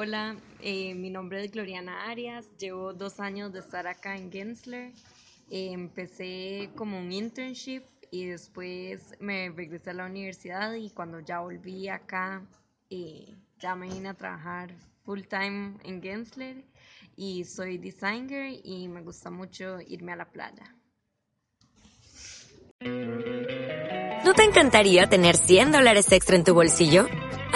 Hola, eh, mi nombre es Gloriana Arias, llevo dos años de estar acá en Gensler. Eh, empecé como un internship y después me regresé a la universidad y cuando ya volví acá eh, ya me vine a trabajar full time en Gensler y soy designer y me gusta mucho irme a la playa. ¿No te encantaría tener 100 dólares extra en tu bolsillo?